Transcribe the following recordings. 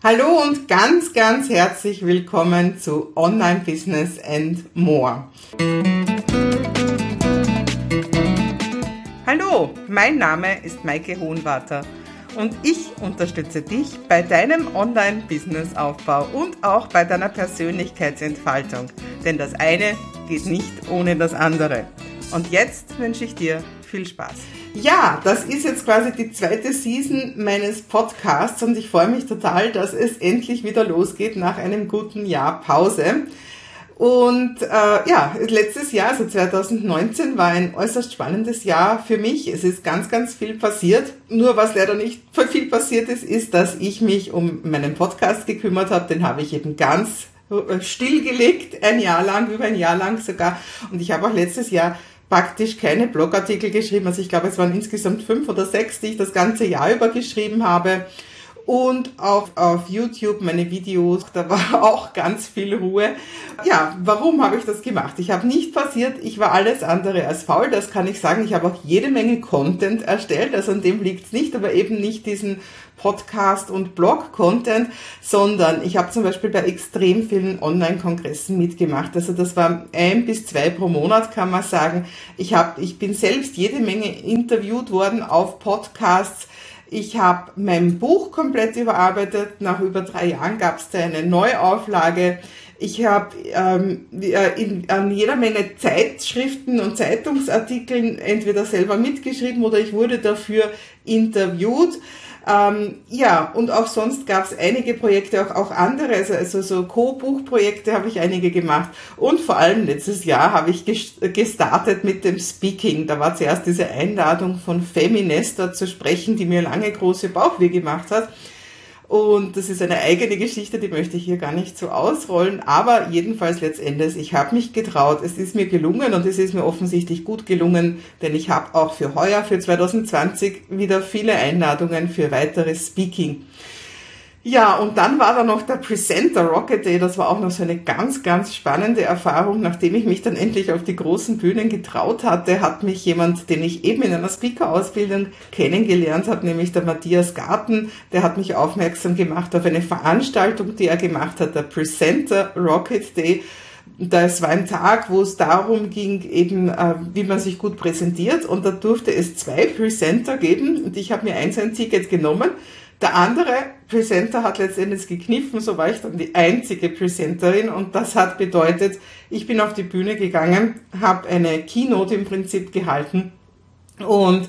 Hallo und ganz, ganz herzlich willkommen zu Online Business and More. Hallo, mein Name ist Maike Hohenwarter und ich unterstütze dich bei deinem Online-Business-Aufbau und auch bei deiner Persönlichkeitsentfaltung. Denn das eine geht nicht ohne das andere. Und jetzt wünsche ich dir viel Spaß. Ja, das ist jetzt quasi die zweite Season meines Podcasts und ich freue mich total, dass es endlich wieder losgeht nach einem guten Jahr Pause. Und äh, ja, letztes Jahr, also 2019, war ein äußerst spannendes Jahr für mich. Es ist ganz, ganz viel passiert. Nur was leider nicht viel passiert ist, ist, dass ich mich um meinen Podcast gekümmert habe. Den habe ich eben ganz äh, stillgelegt, ein Jahr lang, über ein Jahr lang sogar. Und ich habe auch letztes Jahr praktisch keine Blogartikel geschrieben. Also ich glaube, es waren insgesamt fünf oder sechs, die ich das ganze Jahr über geschrieben habe. Und auch auf YouTube meine Videos, da war auch ganz viel Ruhe. Ja, warum habe ich das gemacht? Ich habe nicht passiert, ich war alles andere als faul, das kann ich sagen. Ich habe auch jede Menge Content erstellt, also an dem liegt es nicht, aber eben nicht diesen Podcast und Blog-Content, sondern ich habe zum Beispiel bei extrem vielen Online-Kongressen mitgemacht. Also das war ein bis zwei pro Monat, kann man sagen. Ich, hab, ich bin selbst jede Menge interviewt worden auf Podcasts. Ich habe mein Buch komplett überarbeitet. Nach über drei Jahren gab es da eine Neuauflage. Ich habe ähm, in, an jeder Menge Zeitschriften und Zeitungsartikeln entweder selber mitgeschrieben oder ich wurde dafür interviewt. Ähm, ja, und auch sonst gab es einige Projekte, auch, auch andere, also, also so Co-Buchprojekte habe ich einige gemacht. Und vor allem letztes Jahr habe ich gestartet mit dem Speaking. Da war zuerst diese Einladung von Feminester zu sprechen, die mir lange große Bauchweh gemacht hat. Und das ist eine eigene Geschichte, die möchte ich hier gar nicht so ausrollen. Aber jedenfalls letztendlich, ich habe mich getraut. Es ist mir gelungen und es ist mir offensichtlich gut gelungen, denn ich habe auch für heuer, für 2020, wieder viele Einladungen für weiteres Speaking. Ja, und dann war da noch der Presenter Rocket Day. Das war auch noch so eine ganz, ganz spannende Erfahrung. Nachdem ich mich dann endlich auf die großen Bühnen getraut hatte, hat mich jemand, den ich eben in einer Speaker-Ausbildung kennengelernt habe, nämlich der Matthias Garten, der hat mich aufmerksam gemacht auf eine Veranstaltung, die er gemacht hat, der Presenter Rocket Day. Das war ein Tag, wo es darum ging, eben, äh, wie man sich gut präsentiert. Und da durfte es zwei Presenter geben. Und ich habe mir eins ein Ticket genommen der andere Presenter hat letztendlich gekniffen, so war ich dann die einzige Presenterin und das hat bedeutet, ich bin auf die Bühne gegangen, habe eine Keynote im Prinzip gehalten und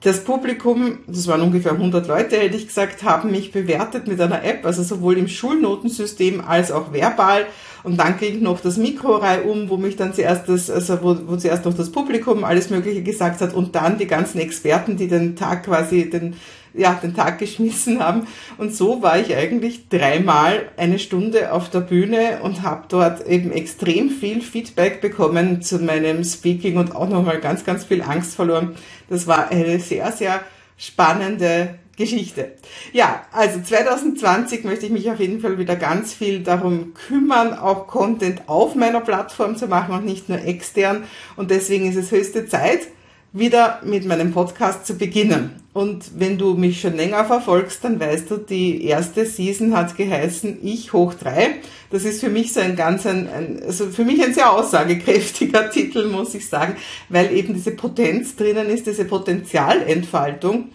das Publikum, das waren ungefähr 100 Leute, hätte ich gesagt, haben mich bewertet mit einer App, also sowohl im Schulnotensystem als auch verbal. Und dann ging noch das Mikro um, wo mich dann zuerst das, also wo, wo zuerst noch das Publikum alles Mögliche gesagt hat und dann die ganzen Experten, die den Tag quasi, den, ja, den Tag geschmissen haben. Und so war ich eigentlich dreimal eine Stunde auf der Bühne und habe dort eben extrem viel Feedback bekommen zu meinem Speaking und auch nochmal ganz, ganz viel Angst verloren. Das war eine sehr, sehr spannende Geschichte. Ja, also 2020 möchte ich mich auf jeden Fall wieder ganz viel darum kümmern, auch Content auf meiner Plattform zu machen und nicht nur extern. Und deswegen ist es höchste Zeit, wieder mit meinem Podcast zu beginnen. Und wenn du mich schon länger verfolgst, dann weißt du, die erste Season hat geheißen Ich hoch drei. Das ist für mich so ein ganz, ein, ein, also für mich ein sehr aussagekräftiger Titel, muss ich sagen, weil eben diese Potenz drinnen ist, diese Potenzialentfaltung.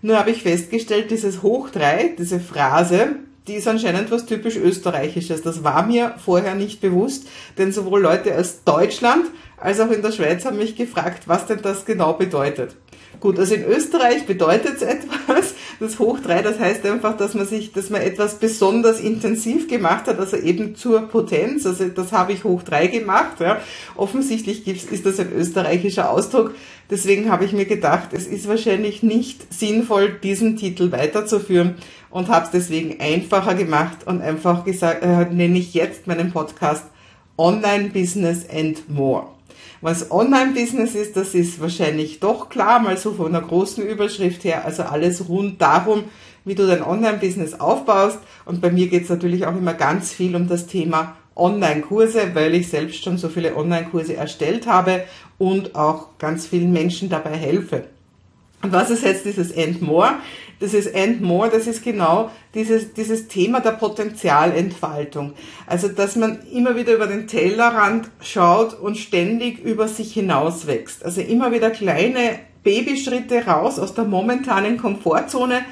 Nur habe ich festgestellt, dieses hoch drei, diese Phrase, die ist anscheinend was typisch Österreichisches. Das war mir vorher nicht bewusst, denn sowohl Leute aus Deutschland als auch in der Schweiz haben mich gefragt, was denn das genau bedeutet. Gut, also in Österreich bedeutet es etwas, das Hoch 3, das heißt einfach, dass man sich, dass man etwas besonders intensiv gemacht hat, also eben zur Potenz, also das habe ich Hoch 3 gemacht, ja. Offensichtlich ist das ein österreichischer Ausdruck, deswegen habe ich mir gedacht, es ist wahrscheinlich nicht sinnvoll, diesen Titel weiterzuführen und habe es deswegen einfacher gemacht und einfach gesagt, äh, nenne ich jetzt meinen Podcast Online Business and More. Was Online-Business ist, das ist wahrscheinlich doch klar, mal so von einer großen Überschrift her. Also alles rund darum, wie du dein Online-Business aufbaust. Und bei mir geht es natürlich auch immer ganz viel um das Thema Online-Kurse, weil ich selbst schon so viele Online-Kurse erstellt habe und auch ganz vielen Menschen dabei helfe. Und was ist jetzt dieses And More? das ist and more, das ist genau dieses, dieses Thema der Potenzialentfaltung. Also, dass man immer wieder über den Tellerrand schaut und ständig über sich hinaus wächst. Also immer wieder kleine Babyschritte raus aus der momentanen Komfortzone,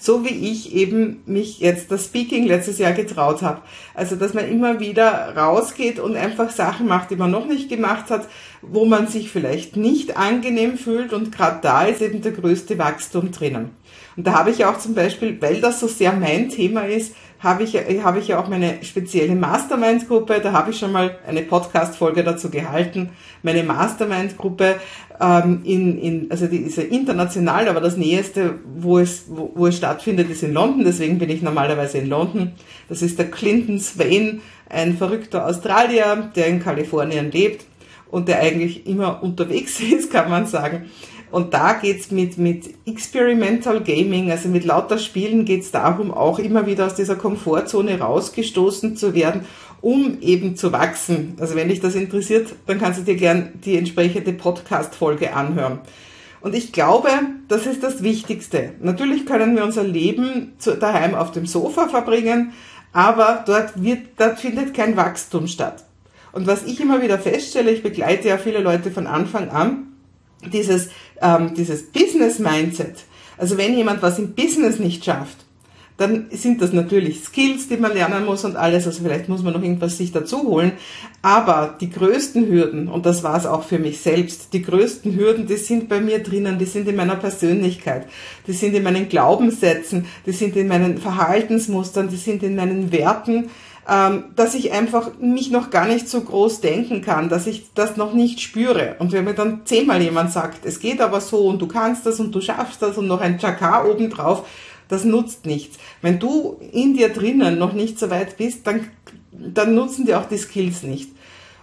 so wie ich eben mich jetzt das Speaking letztes Jahr getraut habe. Also, dass man immer wieder rausgeht und einfach Sachen macht, die man noch nicht gemacht hat, wo man sich vielleicht nicht angenehm fühlt und gerade da ist eben der größte Wachstum drinnen. Und da habe ich auch zum Beispiel, weil das so sehr mein Thema ist, habe ich, habe ich ja auch meine spezielle Mastermind-Gruppe, da habe ich schon mal eine Podcast-Folge dazu gehalten. Meine Mastermind-Gruppe, ähm, in, in, also die ist ja international, aber das Näheste, wo es, wo, wo es stattfindet, ist in London, deswegen bin ich normalerweise in London. Das ist der Clinton Swain, ein verrückter Australier, der in Kalifornien lebt und der eigentlich immer unterwegs ist, kann man sagen. Und da geht's mit, mit Experimental Gaming, also mit lauter Spielen geht's darum, auch immer wieder aus dieser Komfortzone rausgestoßen zu werden, um eben zu wachsen. Also wenn dich das interessiert, dann kannst du dir gern die entsprechende Podcast-Folge anhören. Und ich glaube, das ist das Wichtigste. Natürlich können wir unser Leben zu, daheim auf dem Sofa verbringen, aber dort wird, dort findet kein Wachstum statt. Und was ich immer wieder feststelle, ich begleite ja viele Leute von Anfang an, dieses, ähm, dieses Business-Mindset. Also wenn jemand was im Business nicht schafft, dann sind das natürlich Skills, die man lernen muss und alles. Also vielleicht muss man noch irgendwas sich dazu holen. Aber die größten Hürden, und das war es auch für mich selbst, die größten Hürden, die sind bei mir drinnen, die sind in meiner Persönlichkeit, die sind in meinen Glaubenssätzen, die sind in meinen Verhaltensmustern, die sind in meinen Werten, ähm, dass ich einfach mich noch gar nicht so groß denken kann, dass ich das noch nicht spüre. Und wenn mir dann zehnmal jemand sagt, es geht aber so und du kannst das und du schaffst das und noch ein Chakar obendrauf, das nutzt nichts. Wenn du in dir drinnen noch nicht so weit bist, dann, dann nutzen dir auch die Skills nicht.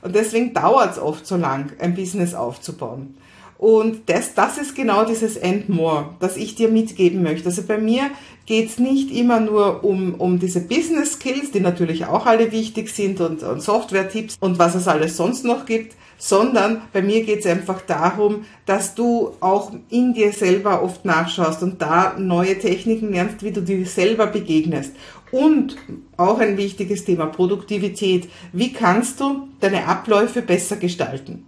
Und deswegen dauert es oft so lang, ein Business aufzubauen. Und das, das ist genau dieses And More, das ich dir mitgeben möchte. Also bei mir geht's nicht immer nur um, um diese Business Skills, die natürlich auch alle wichtig sind und, und Software-Tipps und was es alles sonst noch gibt, sondern bei mir geht's einfach darum, dass du auch in dir selber oft nachschaust und da neue Techniken lernst, wie du dir selber begegnest. Und auch ein wichtiges Thema, Produktivität. Wie kannst du deine Abläufe besser gestalten?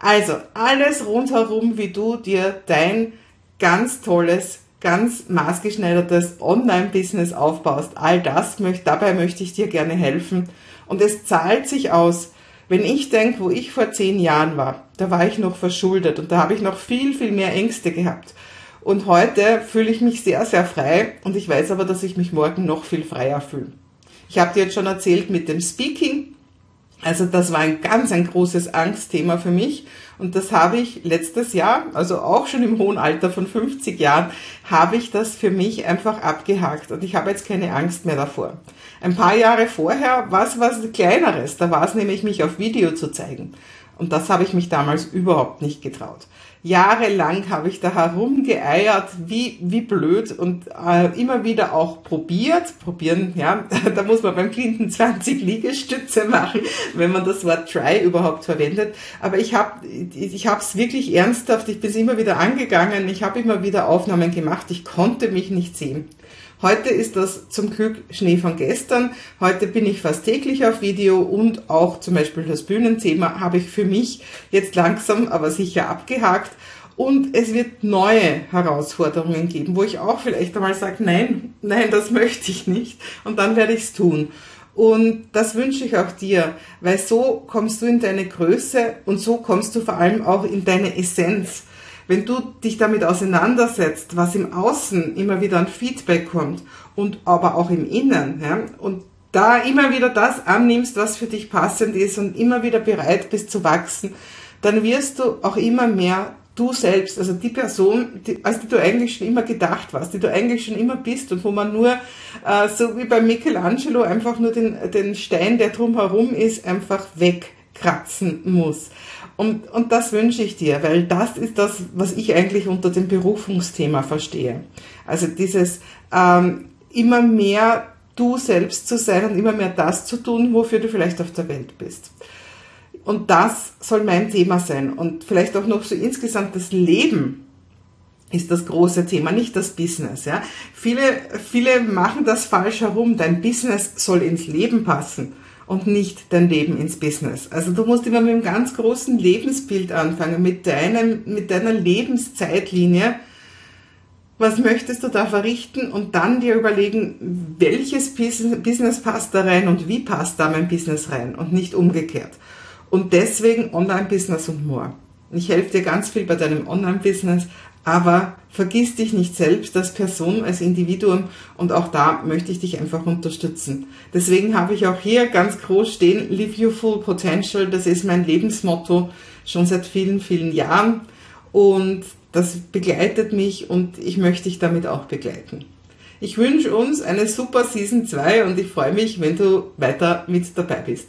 Also alles rundherum, wie du dir dein ganz tolles, ganz maßgeschneidertes Online-Business aufbaust. All das möchte, dabei möchte ich dir gerne helfen. Und es zahlt sich aus. Wenn ich denke, wo ich vor zehn Jahren war, da war ich noch verschuldet und da habe ich noch viel, viel mehr Ängste gehabt. Und heute fühle ich mich sehr, sehr frei und ich weiß aber, dass ich mich morgen noch viel freier fühle. Ich habe dir jetzt schon erzählt mit dem Speaking, also das war ein ganz ein großes Angstthema für mich. Und das habe ich letztes Jahr, also auch schon im hohen Alter von 50 Jahren, habe ich das für mich einfach abgehakt. Und ich habe jetzt keine Angst mehr davor. Ein paar Jahre vorher war es was Kleineres, da war es nämlich mich auf Video zu zeigen und das habe ich mich damals überhaupt nicht getraut. Jahrelang habe ich da herumgeeiert, wie, wie blöd und äh, immer wieder auch probiert. Probieren, ja, da muss man beim Clinton 20 Liegestütze machen, wenn man das Wort try überhaupt verwendet. Aber ich habe ich es wirklich ernsthaft, ich bin es immer wieder angegangen, ich habe immer wieder Aufnahmen gemacht, ich konnte mich nicht sehen. Heute ist das zum Glück Schnee von gestern. Heute bin ich fast täglich auf Video und auch zum Beispiel das Bühnenthema habe ich für mich jetzt langsam, aber sicher abgehakt. Und es wird neue Herausforderungen geben, wo ich auch vielleicht einmal sage, nein, nein, das möchte ich nicht. Und dann werde ich es tun. Und das wünsche ich auch dir, weil so kommst du in deine Größe und so kommst du vor allem auch in deine Essenz. Wenn du dich damit auseinandersetzt, was im Außen immer wieder an Feedback kommt und aber auch im Innen, ja, und da immer wieder das annimmst, was für dich passend ist und immer wieder bereit bist zu wachsen, dann wirst du auch immer mehr du selbst, also die Person, die, als die du eigentlich schon immer gedacht warst, die du eigentlich schon immer bist und wo man nur, äh, so wie bei Michelangelo, einfach nur den, den Stein, der drumherum ist, einfach wegkratzen muss. Und, und das wünsche ich dir, weil das ist das, was ich eigentlich unter dem Berufungsthema verstehe. Also dieses ähm, immer mehr du selbst zu sein und immer mehr das zu tun, wofür du vielleicht auf der Welt bist. Und das soll mein Thema sein. Und vielleicht auch noch so insgesamt das Leben ist das große Thema, nicht das Business. Ja? Viele, viele machen das falsch herum. Dein Business soll ins Leben passen und nicht dein Leben ins Business. Also du musst immer mit einem ganz großen Lebensbild anfangen, mit, deinem, mit deiner Lebenszeitlinie. Was möchtest du da verrichten und dann dir überlegen, welches Business passt da rein und wie passt da mein Business rein und nicht umgekehrt. Und deswegen Online-Business und more. Ich helfe dir ganz viel bei deinem Online-Business, aber vergiss dich nicht selbst als Person, als Individuum und auch da möchte ich dich einfach unterstützen. Deswegen habe ich auch hier ganz groß stehen, Live Your Full Potential, das ist mein Lebensmotto schon seit vielen, vielen Jahren und das begleitet mich und ich möchte dich damit auch begleiten. Ich wünsche uns eine super Season 2 und ich freue mich, wenn du weiter mit dabei bist.